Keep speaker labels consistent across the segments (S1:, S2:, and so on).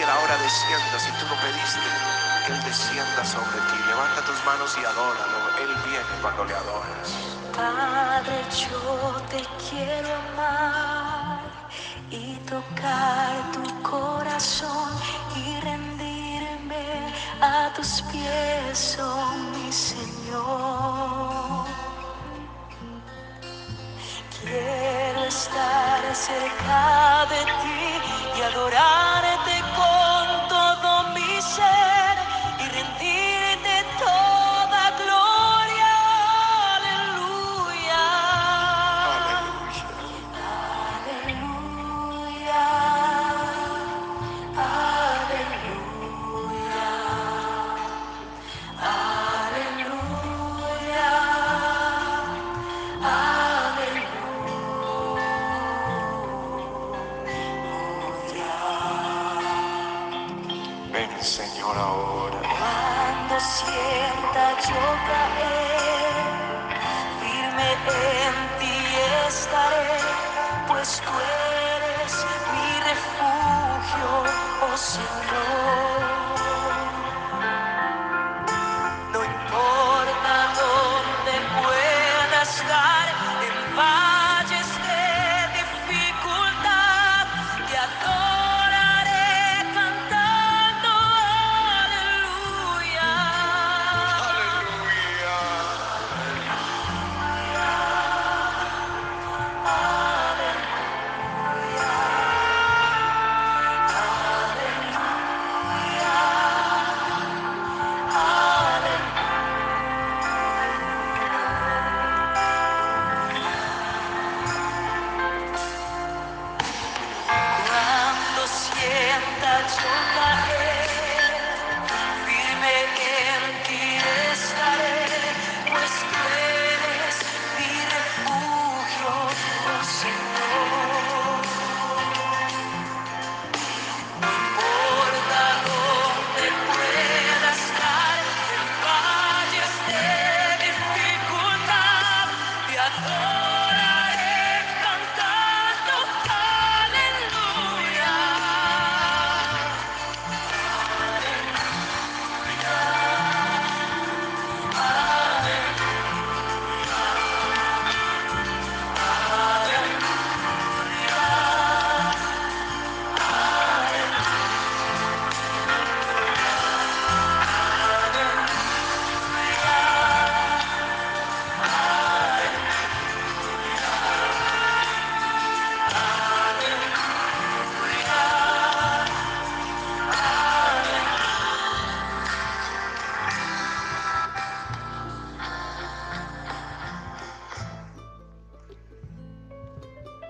S1: que la hora descienda. Si tú lo pediste, que Él descienda sobre ti. Levanta tus manos y adóralo. Él viene cuando le adoras.
S2: Padre, yo te quiero amar y tocar tu corazón y rendirme a tus pies, oh mi Señor. Quiero estar cerca de ti y adorarte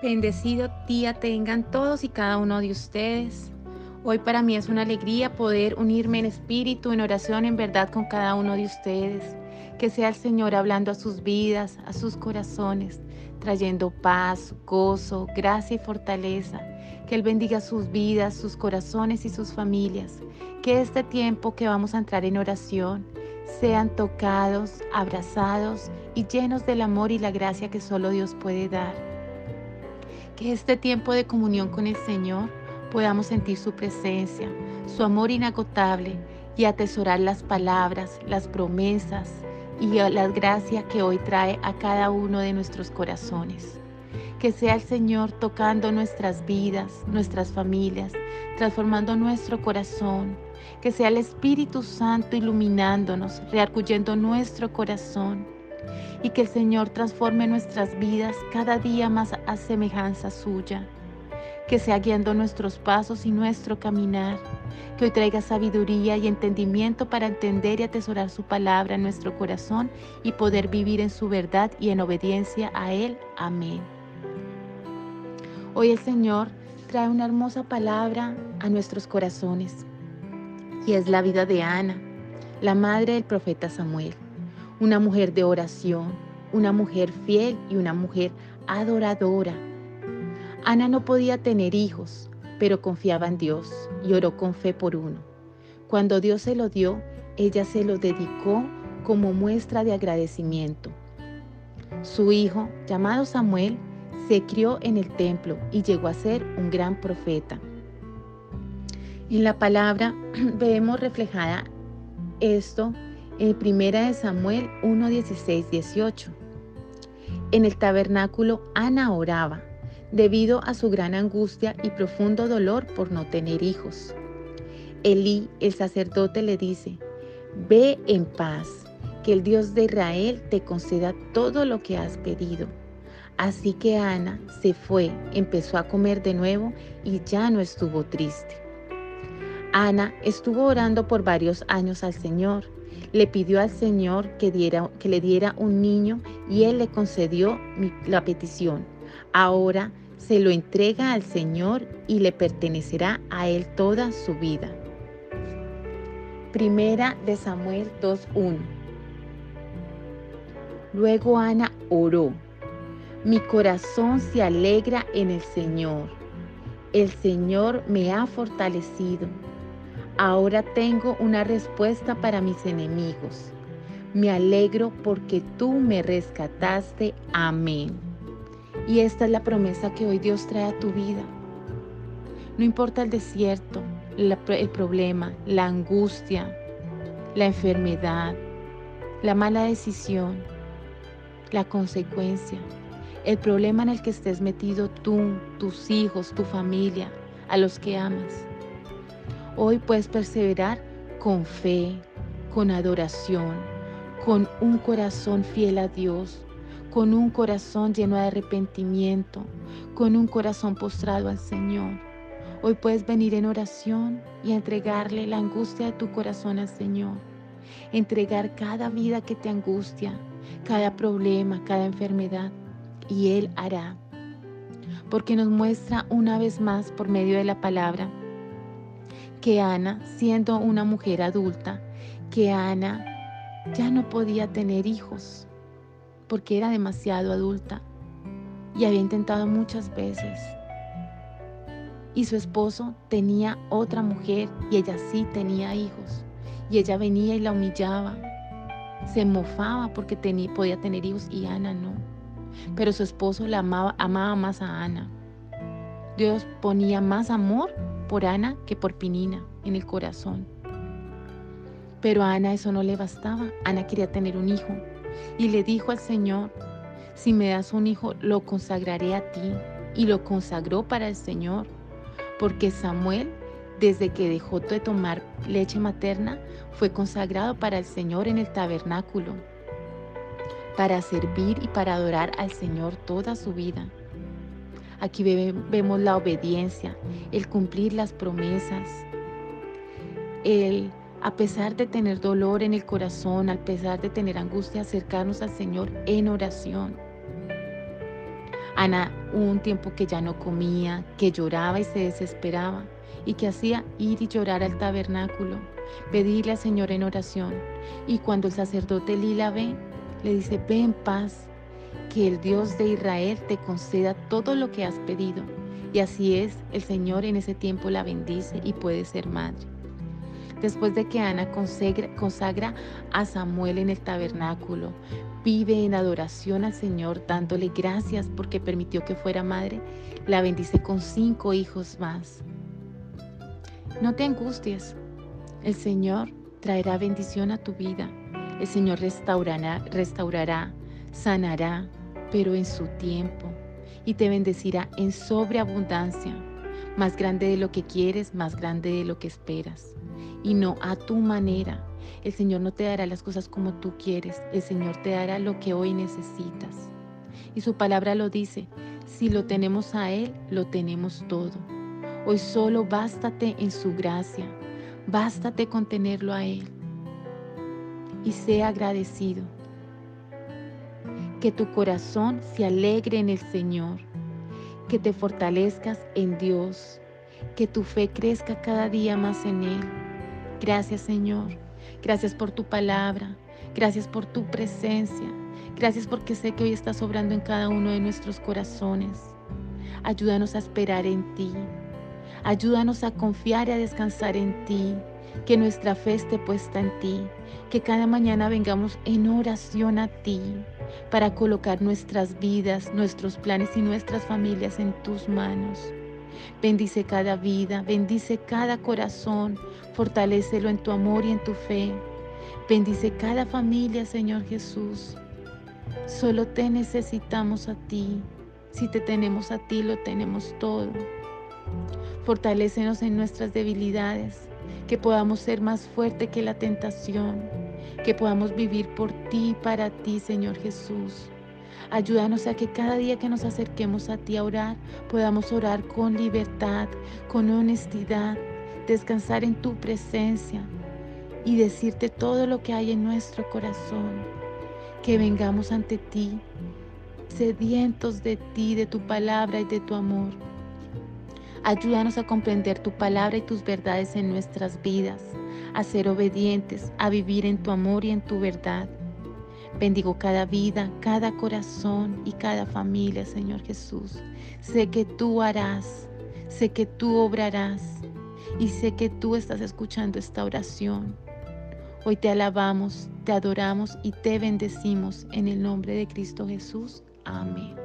S3: Bendecido día tengan todos y cada uno de ustedes. Hoy para mí es una alegría poder unirme en espíritu, en oración, en verdad con cada uno de ustedes. Que sea el Señor hablando a sus vidas, a sus corazones, trayendo paz, gozo, gracia y fortaleza. Que Él bendiga sus vidas, sus corazones y sus familias. Que este tiempo que vamos a entrar en oración sean tocados, abrazados y llenos del amor y la gracia que solo Dios puede dar. Este tiempo de comunión con el Señor podamos sentir su presencia, su amor inagotable y atesorar las palabras, las promesas y las gracias que hoy trae a cada uno de nuestros corazones. Que sea el Señor tocando nuestras vidas, nuestras familias, transformando nuestro corazón. Que sea el Espíritu Santo iluminándonos, rearguyendo nuestro corazón y que el Señor transforme nuestras vidas cada día más a semejanza suya. Que sea guiando nuestros pasos y nuestro caminar. Que hoy traiga sabiduría y entendimiento para entender y atesorar su palabra en nuestro corazón y poder vivir en su verdad y en obediencia a Él. Amén. Hoy el Señor trae una hermosa palabra a nuestros corazones y es la vida de Ana, la madre del profeta Samuel una mujer de oración, una mujer fiel y una mujer adoradora. Ana no podía tener hijos, pero confiaba en Dios y oró con fe por uno. Cuando Dios se lo dio, ella se lo dedicó como muestra de agradecimiento. Su hijo, llamado Samuel, Se crió en el templo y llegó a ser un gran profeta. En la palabra vemos reflejada esto en 1 Samuel 1, 16, 18. En el tabernáculo Ana oraba debido a su gran angustia y profundo dolor por no tener hijos. Elí, el sacerdote, le dice, ve en paz, que el Dios de Israel te conceda todo lo que has pedido. Así que Ana se fue, empezó a comer de nuevo y ya no estuvo triste. Ana estuvo orando por varios años al Señor. Le pidió al Señor que, le diera un niño y Él le concedió la petición. Ahora se lo entrega al Señor y le pertenecerá a Él toda su vida. Primera de Samuel 2.1 Luego Ana oró. Mi corazón se alegra en el Señor. El Señor me ha fortalecido. Ahora tengo una respuesta para mis enemigos. Me alegro porque tú me rescataste. Amén. Y esta es la promesa que hoy Dios trae a tu vida. No importa el desierto, el problema, la angustia, la enfermedad, la mala decisión, la consecuencia, el problema en el que estés metido tú, tus hijos, tu familia, a los que amas. Hoy puedes perseverar con fe, con adoración, con un corazón fiel a Dios, con un corazón lleno de arrepentimiento, con un corazón postrado al Señor. Hoy puedes venir en oración y entregarle la angustia de tu corazón al Señor. Entregar cada vida que te angustia, cada problema, cada enfermedad. Y Él hará. Porque nos muestra una vez más por medio de la palabra que Ana, siendo una mujer adulta, que Ana ya no podía tener hijos porque era demasiado adulta y había intentado muchas veces. Y su esposo tenía otra mujer y ella sí tenía hijos. Y ella venía y la humillaba. Se mofaba porque podía tener hijos y Ana no. Pero su esposo la amaba más a Ana. Dios ponía más amor por Ana que por Pinina en el corazón. Pero a Ana eso no le bastaba. Ana quería tener un hijo y le dijo al Señor, si me das un hijo, lo consagraré a ti. Y lo consagró para el Señor, porque Samuel, desde que dejó de tomar leche materna, fue consagrado para el Señor en el tabernáculo, para servir y para adorar al Señor toda su vida. Aquí vemos la obediencia, el cumplir las promesas, el a pesar de tener dolor en el corazón, a pesar de tener angustia, acercarnos al Señor en oración. Ana un tiempo que ya no comía, que lloraba y se desesperaba y que hacía ir y llorar al tabernáculo, pedirle al Señor en oración. Y cuando el sacerdote Lila ve, le dice, ve en paz, que el Dios de Israel te conceda todo lo que has pedido. Y así es, el Señor en ese tiempo la bendice y puede ser madre. Después de que Ana consagra, a Samuel en el tabernáculo, vive en adoración al Señor, dándole gracias porque permitió que fuera madre, la bendice con cinco hijos más. No te angusties, el Señor traerá bendición a tu vida, el Señor restaurará, restaurará, sanará, pero en su tiempo, y te bendecirá en sobreabundancia, más grande de lo que quieres, más grande de lo que esperas y no a tu manera. El Señor no te dará las cosas como tú quieres, el Señor te dará lo que hoy necesitas. Y su palabra lo dice, si lo tenemos a Él, lo tenemos todo. Hoy solo bástate en su gracia, bástate con tenerlo a Él. Y sea agradecido. Que tu corazón se alegre en el Señor, que te fortalezcas en Dios, que tu fe crezca cada día más en Él Gracias Señor. Gracias por tu palabra. Gracias por tu presencia. Gracias porque sé que hoy estás obrando en cada uno de nuestros corazones. Ayúdanos a esperar en ti. Ayúdanos a confiar y a descansar en ti. Que nuestra fe esté puesta en ti, que cada mañana vengamos en oración a ti para colocar nuestras vidas, nuestros planes y nuestras familias en tus manos. Bendice cada vida, bendice cada corazón, fortalécelo en tu amor y en tu fe. Bendice cada familia, Señor Jesús. Solo te necesitamos a ti. Si te tenemos a ti, lo tenemos todo. Fortalécenos en nuestras debilidades, que podamos ser más fuertes que la tentación, que podamos vivir por ti y para ti, Señor Jesús. Ayúdanos a que cada día que nos acerquemos a ti a orar, podamos orar con libertad, con honestidad, descansar en tu presencia y decirte todo lo que hay en nuestro corazón. Que vengamos ante ti, sedientos de ti, de tu palabra y de tu amor. Ayúdanos a comprender tu palabra y tus verdades en nuestras vidas, a ser obedientes, a vivir en tu amor y en tu verdad. Bendigo cada vida, cada corazón y cada familia, Señor Jesús. Sé que tú harás, sé que tú obrarás y sé que tú estás escuchando esta oración. Hoy te alabamos, te adoramos y te bendecimos en el nombre de Cristo Jesús. Amén.